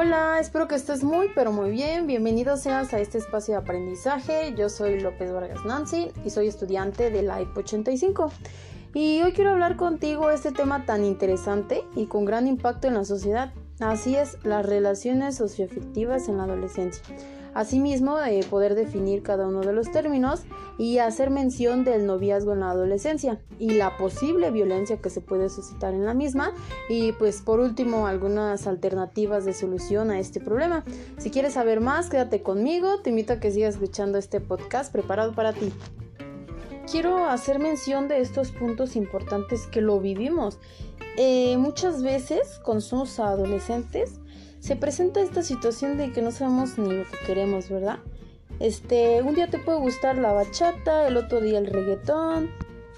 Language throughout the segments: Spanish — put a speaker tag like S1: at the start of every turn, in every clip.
S1: Hola, espero que estés muy pero muy bien. Bienvenidos seas a este espacio de aprendizaje. Yo soy López Vargas Nancy y soy estudiante de la IP 85. Y hoy quiero hablar contigo este tema tan interesante y con gran impacto en la sociedad. Así es, las relaciones socioafectivas en la adolescencia. Asimismo, eh, poder definir cada uno de los términos y hacer mención del noviazgo en la adolescencia y la posible violencia que se puede suscitar en la misma y pues por último algunas alternativas de solución a este problema. Si quieres saber más, quédate conmigo, te invito a que sigas escuchando este podcast preparado para ti. Quiero hacer mención de estos puntos importantes que lo vivimos. Eh, muchas veces con sus adolescentes se presenta esta situación de que no sabemos ni lo que queremos, ¿verdad? Este, un día te puede gustar la bachata, el otro día el reggaetón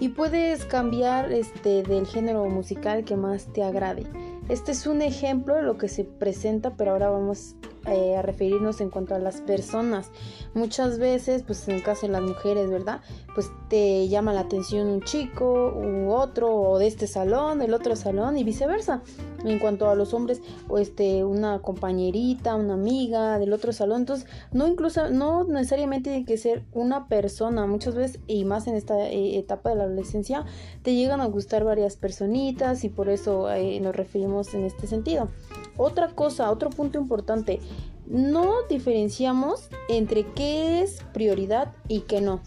S1: y puedes cambiar este del género musical que más te agrade. Este es un ejemplo de lo que se presenta, pero ahora vamos eh, a referirnos en cuanto a las personas. Muchas veces, pues en el caso de las mujeres, ¿verdad? Pues te llama la atención un chico u otro, o de este salón, del otro salón y viceversa. En cuanto a los hombres, o este, una compañerita, una amiga del otro salón. Entonces, no incluso, no necesariamente tiene que ser una persona. Muchas veces, y más en esta eh, etapa de la adolescencia, te llegan a gustar varias personitas y por eso eh, nos referimos en este sentido. Otra cosa, otro punto importante, no diferenciamos entre qué es prioridad y qué no.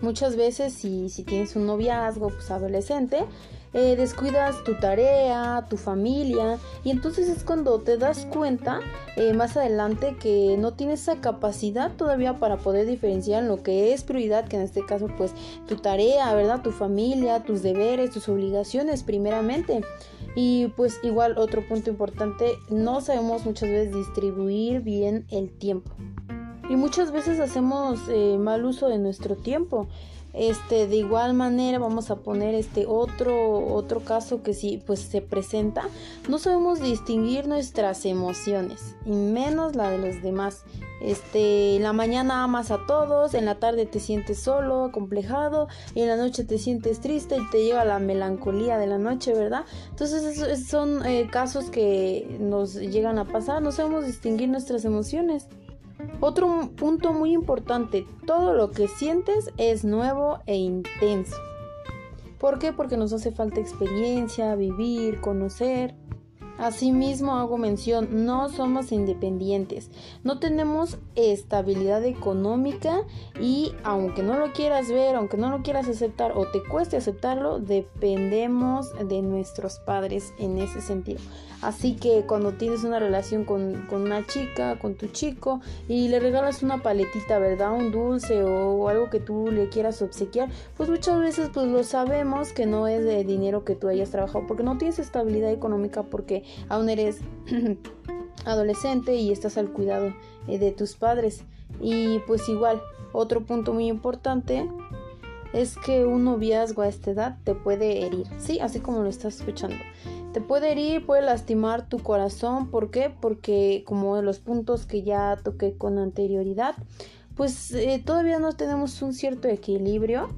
S1: Muchas veces si, si tienes un noviazgo pues adolescente, eh, descuidas tu tarea, tu familia y entonces es cuando te das cuenta eh, más adelante que no tienes esa capacidad todavía para poder diferenciar lo que es prioridad, que en este caso pues tu tarea, ¿verdad? Tu familia, tus deberes, tus obligaciones primeramente. Y pues igual otro punto importante, no sabemos muchas veces distribuir bien el tiempo. Y muchas veces hacemos eh, mal uso de nuestro tiempo. Este, de igual manera vamos a poner este otro otro caso que sí pues se presenta, no sabemos distinguir nuestras emociones y menos la de los demás. Este, en la mañana amas a todos, en la tarde te sientes solo, complejado, y en la noche te sientes triste y te llega la melancolía de la noche, ¿verdad? Entonces esos son eh, casos que nos llegan a pasar, no sabemos distinguir nuestras emociones. Otro punto muy importante, todo lo que sientes es nuevo e intenso. ¿Por qué? Porque nos hace falta experiencia, vivir, conocer. Asimismo hago mención, no somos independientes, no tenemos estabilidad económica y aunque no lo quieras ver, aunque no lo quieras aceptar o te cueste aceptarlo, dependemos de nuestros padres en ese sentido. Así que cuando tienes una relación con, una chica, con tu chico y le regalas una paletita, ¿verdad? Un dulce o, algo que tú le quieras obsequiar, pues muchas veces pues lo sabemos que no es de dinero que tú hayas trabajado porque no tienes estabilidad económica porque aún eres adolescente y estás al cuidado eh, de tus padres. Y pues igual, otro punto muy importante es que un noviazgo a esta edad te puede herir, sí, así como lo estás escuchando. Te puede herir, puede lastimar tu corazón, ¿por qué? Porque como los puntos que ya toqué con anterioridad, pues eh, todavía no tenemos un cierto equilibrio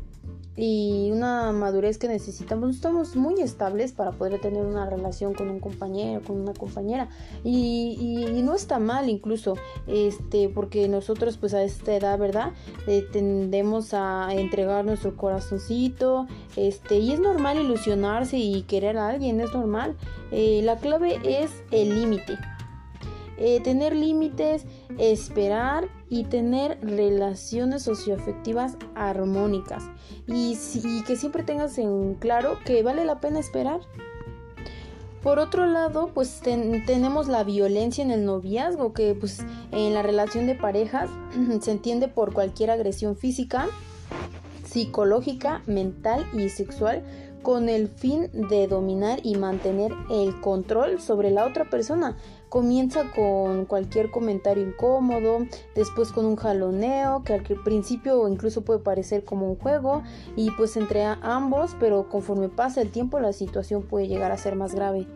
S1: y una madurez que necesitamos. Estamos muy estables para poder tener una relación con un compañero, con una compañera. Y, no está mal incluso, este, porque nosotros pues a esta edad, ¿verdad? Eh, tendemos a entregar nuestro corazoncito, este, y es normal ilusionarse y querer a alguien, es normal. Eh, la clave es el límite. Eh, tener límites, esperar y tener relaciones socioafectivas armónicas y, que siempre tengas en claro que vale la pena esperar. Por otro lado, pues tenemos la violencia en el noviazgo, que pues en la relación de parejas se entiende por cualquier agresión física, psicológica, mental y sexual con el fin de dominar y mantener el control sobre la otra persona. Comienza con cualquier comentario incómodo, después con un jaloneo que al principio incluso puede parecer como un juego y pues entre ambos, pero conforme pasa el tiempo la situación puede llegar a ser más grave.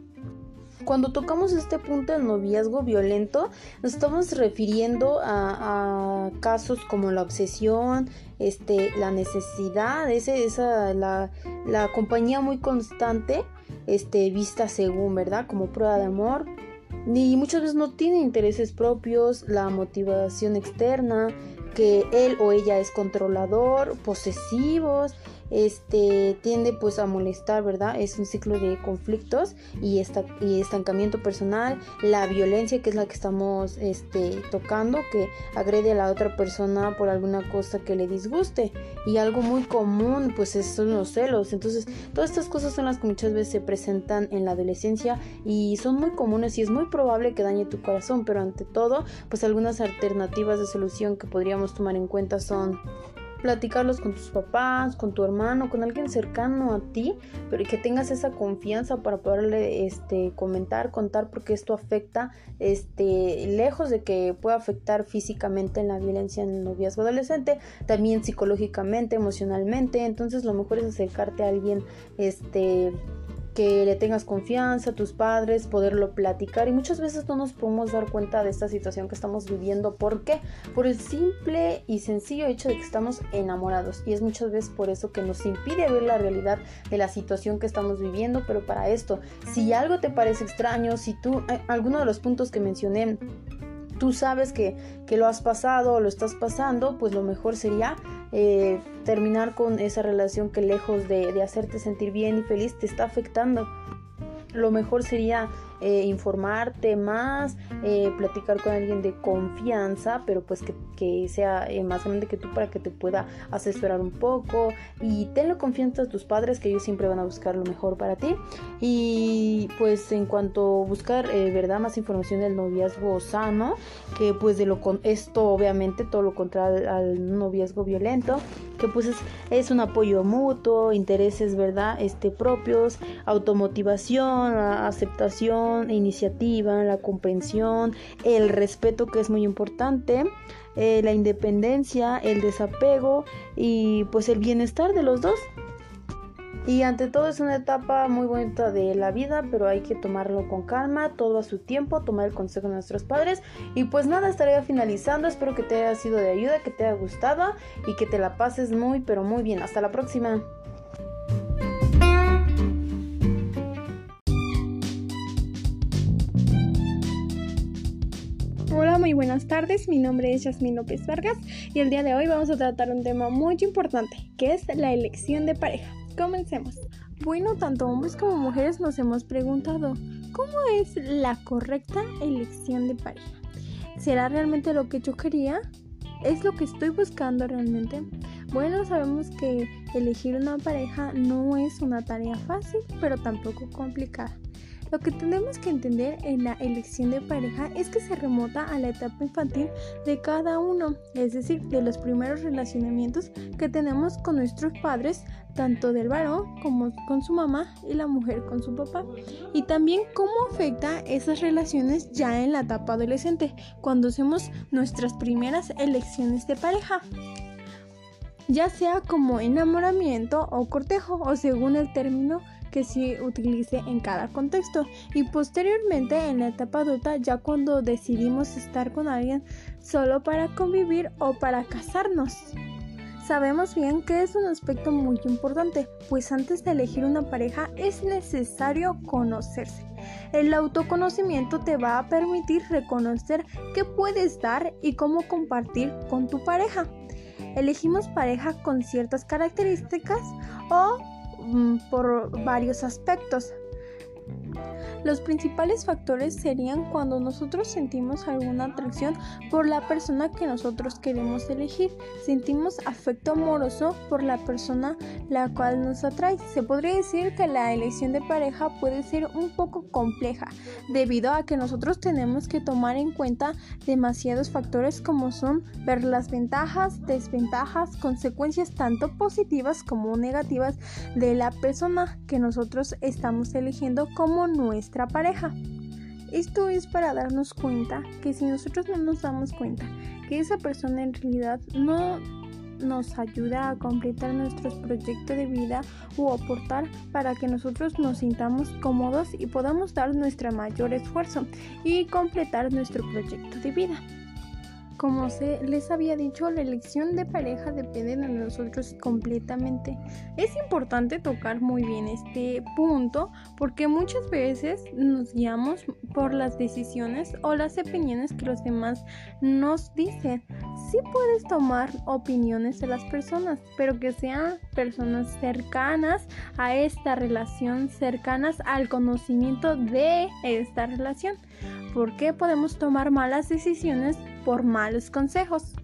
S1: Cuando tocamos este punto del noviazgo violento, nos estamos refiriendo a, casos como la obsesión, este, la necesidad, ese, esa, la, la compañía muy constante, este, vista según, ¿verdad? Como prueba de amor, y muchas veces no tiene intereses propios, la motivación externa, que él o ella es controlador, posesivos, este tiende pues a molestar, ¿verdad? Es un ciclo de conflictos y, esta, y estancamiento personal, la violencia que es la que estamos este, tocando, que agrede a la otra persona por alguna cosa que le disguste y algo muy común pues son los celos, entonces todas estas cosas son las que muchas veces se presentan en la adolescencia y son muy comunes y es muy probable que dañe tu corazón, pero ante todo pues algunas alternativas de solución que podríamos tomar en cuenta son platicarlos con tus papás, con tu hermano, con alguien cercano a ti, pero que tengas esa confianza para poderle este, comentar, contar, porque esto afecta, este, lejos de que pueda afectar físicamente en la violencia en el noviazgo adolescente, también psicológicamente, emocionalmente, entonces lo mejor es acercarte a alguien, este, que le tengas confianza a tus padres, poderlo platicar y muchas veces no nos podemos dar cuenta de esta situación que estamos viviendo. ¿Por qué? Por el simple y sencillo hecho de que estamos enamorados y es muchas veces por eso que nos impide ver la realidad de la situación que estamos viviendo, pero para esto, si algo te parece extraño, si tú, eh, alguno de los puntos que mencioné, tú sabes que, que lo has pasado o lo estás pasando, pues lo mejor sería eh, terminar con esa relación que lejos de, de hacerte sentir bien y feliz te está afectando. Lo mejor sería eh, informarte más, eh, platicar con alguien de confianza, pero pues que, sea eh, más grande que tú para que te pueda asesorar un poco. Y tenle confianza a tus padres que ellos siempre van a buscar lo mejor para ti. Y pues en cuanto a buscar verdad más información del noviazgo sano que pues de lo con esto obviamente todo lo contrario al, noviazgo violento que pues es, es, un apoyo mutuo intereses verdad este propios automotivación aceptación iniciativa, la comprensión, el respeto que es muy importante, eh, la independencia, el desapego y pues el bienestar de los dos. Y ante todo es una etapa muy bonita de la vida, pero hay que tomarlo con calma, todo a su tiempo, tomar el consejo de nuestros padres. Y pues nada, estaría finalizando. Espero que te haya sido de ayuda, que te haya gustado y que te la pases muy, pero muy bien. Hasta la próxima.
S2: muy buenas tardes. Mi nombre es Yasmin López Vargas y el día de hoy vamos a tratar un tema muy importante, que es la elección de pareja. Comencemos. Bueno, tanto hombres como mujeres nos hemos preguntado, ¿cómo es la correcta elección de pareja? ¿Será realmente lo que yo quería? ¿Es lo que estoy buscando realmente? Bueno, sabemos que elegir una pareja no es una tarea fácil, pero tampoco complicada. Lo que tenemos que entender en la elección de pareja es que se remota a la etapa infantil de cada uno, es decir, de los primeros relacionamientos que tenemos con nuestros padres, tanto del varón como con su mamá y la mujer con su papá. Y también cómo afecta esas relaciones ya en la etapa adolescente, cuando hacemos nuestras primeras elecciones de pareja ya sea como enamoramiento o cortejo o según el término que se utilice en cada contexto y posteriormente en la etapa adulta ya cuando decidimos estar con alguien solo para convivir o para casarnos. Sabemos bien que es un aspecto muy importante, pues antes de elegir una pareja es necesario conocerse. El autoconocimiento te va a permitir reconocer qué puedes dar y cómo compartir con tu pareja. Elegimos pareja con ciertas características o por varios aspectos. Los principales factores serían cuando nosotros sentimos alguna atracción por la persona que nosotros queremos elegir. Sentimos afecto amoroso por la persona la cual nos atrae. Se podría decir que la elección de pareja puede ser un poco compleja debido a que nosotros tenemos que tomar en cuenta demasiados factores como son ver las ventajas, desventajas, consecuencias tanto positivas como negativas de la persona que nosotros estamos eligiendo como nuestra pareja. Esto es para darnos cuenta que si nosotros no nos damos cuenta que esa persona en realidad no nos ayuda a completar nuestros proyectos de vida o aportar para que nosotros nos sintamos cómodos y podamos dar nuestro mayor esfuerzo y completar nuestro proyecto de vida. Como se les había dicho, la elección de pareja depende de nosotros completamente. Es importante tocar muy bien este punto porque muchas veces nos guiamos por las decisiones o las opiniones que los demás nos dicen. Sí puedes tomar opiniones de las personas, pero que sean personas cercanas a esta relación, cercanas al conocimiento de esta relación. ¿Por qué podemos tomar malas decisiones por malos consejos?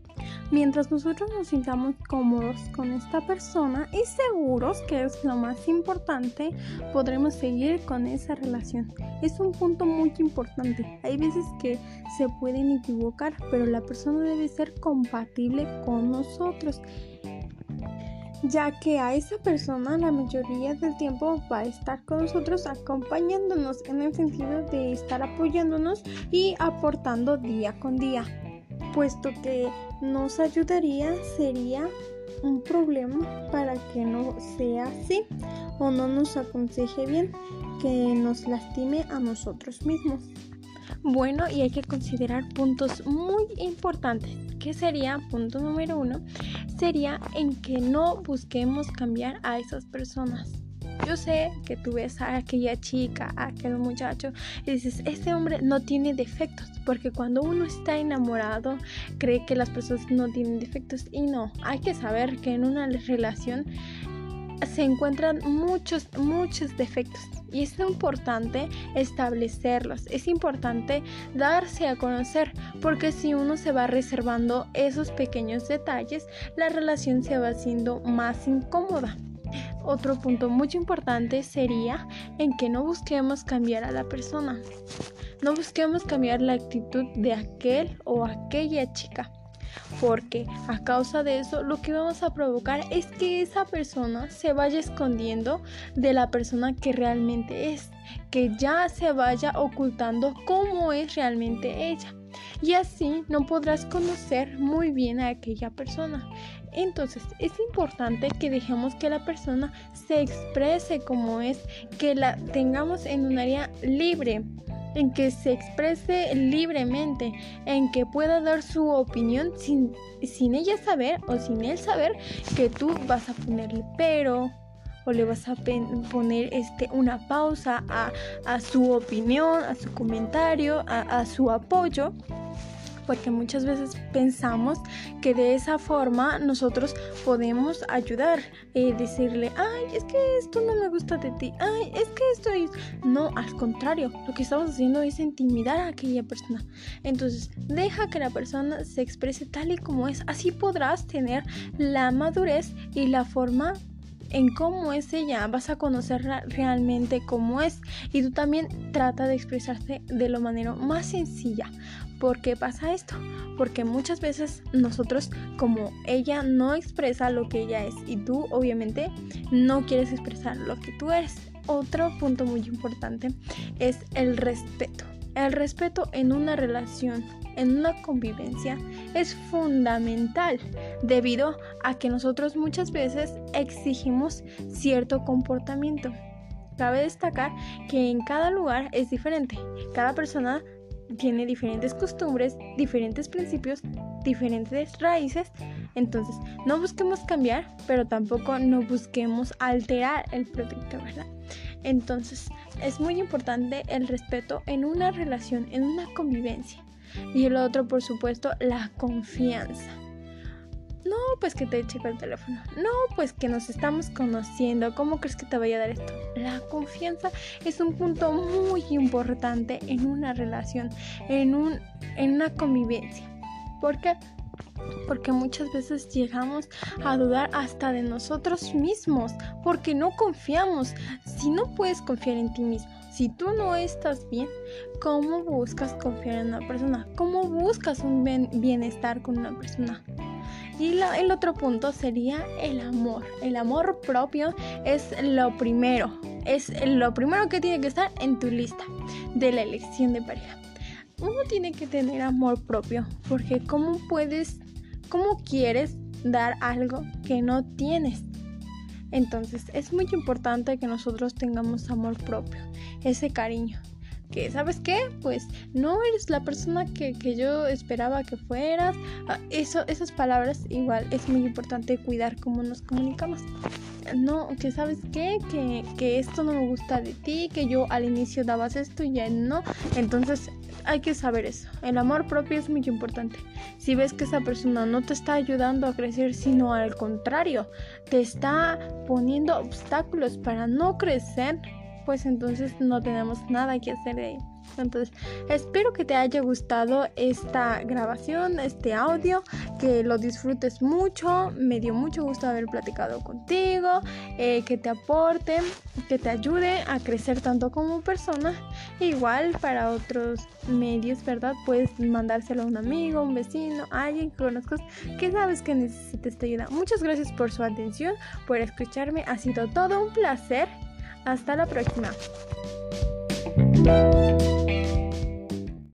S2: Mientras nosotros nos sintamos cómodos con esta persona y seguros, que es lo más importante, podremos seguir con esa relación. Es un punto muy importante. Hay veces que se pueden equivocar, pero la persona debe ser compatible con nosotros ya que a esa persona la mayoría del tiempo va a estar con nosotros acompañándonos en el sentido de estar apoyándonos y aportando día con día, puesto que nos ayudaría sería un problema para que no sea así o no nos aconseje bien, que nos lastime a nosotros mismos. Bueno, y hay que considerar puntos muy importantes. ¿Qué sería? Punto número uno, sería en que no busquemos cambiar a esas personas. Yo sé que tú ves a aquella chica, a aquel muchacho y dices, este hombre no tiene defectos, porque cuando uno está enamorado cree que las personas no tienen defectos y no, hay que saber que en una relación se encuentran muchos, muchos defectos y es importante establecerlos, es importante darse a conocer porque si uno se va reservando esos pequeños detalles, la relación se va haciendo más incómoda. Otro punto muy importante sería en que no busquemos cambiar a la persona. No busquemos cambiar la actitud de aquel o aquella chica porque a causa de eso lo que vamos a provocar es que esa persona se vaya escondiendo de la persona que realmente es, que ya se vaya ocultando cómo es realmente ella. Y así no podrás conocer muy bien a aquella persona. Entonces es importante que dejemos que la persona se exprese como es, que la tengamos en un área libre en que se exprese libremente, en que pueda dar su opinión sin, sin ella saber o sin él saber que tú vas a ponerle pero o le vas a poner este, una pausa a, a su opinión, a su comentario, a, su apoyo porque muchas veces pensamos que de esa forma nosotros podemos ayudar, y decirle, ay, es que esto no me gusta de ti, ay, es que esto es... No, al contrario, lo que estamos haciendo es intimidar a aquella persona. Entonces, deja que la persona se exprese tal y como es, así podrás tener la madurez y la forma en cómo es ella, vas a conocerla realmente cómo es y tú también trata de expresarte de la manera más sencilla. ¿Por qué pasa esto? Porque muchas veces nosotros como ella no expresa lo que ella es y tú obviamente no quieres expresar lo que tú eres. Otro punto muy importante es el respeto. El respeto en una relación, en una convivencia, es fundamental debido a que nosotros muchas veces exigimos cierto comportamiento. Cabe destacar que en cada lugar es diferente. Cada persona tiene diferentes costumbres, diferentes principios, diferentes raíces. Entonces, no busquemos cambiar, pero tampoco no busquemos alterar el producto, ¿verdad? Entonces, es muy importante el respeto en una relación, en una convivencia. Y el otro, por supuesto, la confianza. No, pues que te checo el teléfono. No, pues que nos estamos conociendo. ¿Cómo crees que te vaya a dar esto? La confianza es un punto muy importante en una relación, en, un, en una convivencia. ¿Por qué? Porque muchas veces llegamos a dudar hasta de nosotros mismos, porque no confiamos. Si no puedes confiar en ti mismo, si tú no estás bien, ¿cómo buscas confiar en una persona? ¿Cómo buscas un bienestar con una persona? Y el otro punto sería el amor. El amor propio es lo primero. Es lo primero que tiene que estar en tu lista de la elección de pareja. Uno tiene que tener amor propio porque ¿cómo puedes, cómo quieres dar algo que no tienes? Entonces es muy importante que nosotros tengamos amor propio, ese cariño. que, ¿sabes qué? Pues no eres la persona que, yo esperaba que fueras. Ah, eso, esas palabras igual es muy importante cuidar cómo nos comunicamos. No, que sabes qué, que, que esto no me gusta de ti, que yo al inicio dabas esto y ya no. Entonces hay que saber eso. El amor propio es muy importante. Si ves que esa persona no te está ayudando a crecer, sino al contrario, te está poniendo obstáculos para no crecer, pues entonces no tenemos nada que hacer ahí. Entonces, espero que te haya gustado esta grabación, este audio, que lo disfrutes mucho. Me dio mucho gusto haber platicado contigo, eh, que te aporte, que te ayude a crecer tanto como persona. Igual para otros medios, ¿verdad? Puedes mandárselo a un amigo, un vecino, alguien que conozcas que sabes que necesita esta ayuda. Muchas gracias por su atención, por escucharme. Ha sido todo un placer. Hasta la próxima.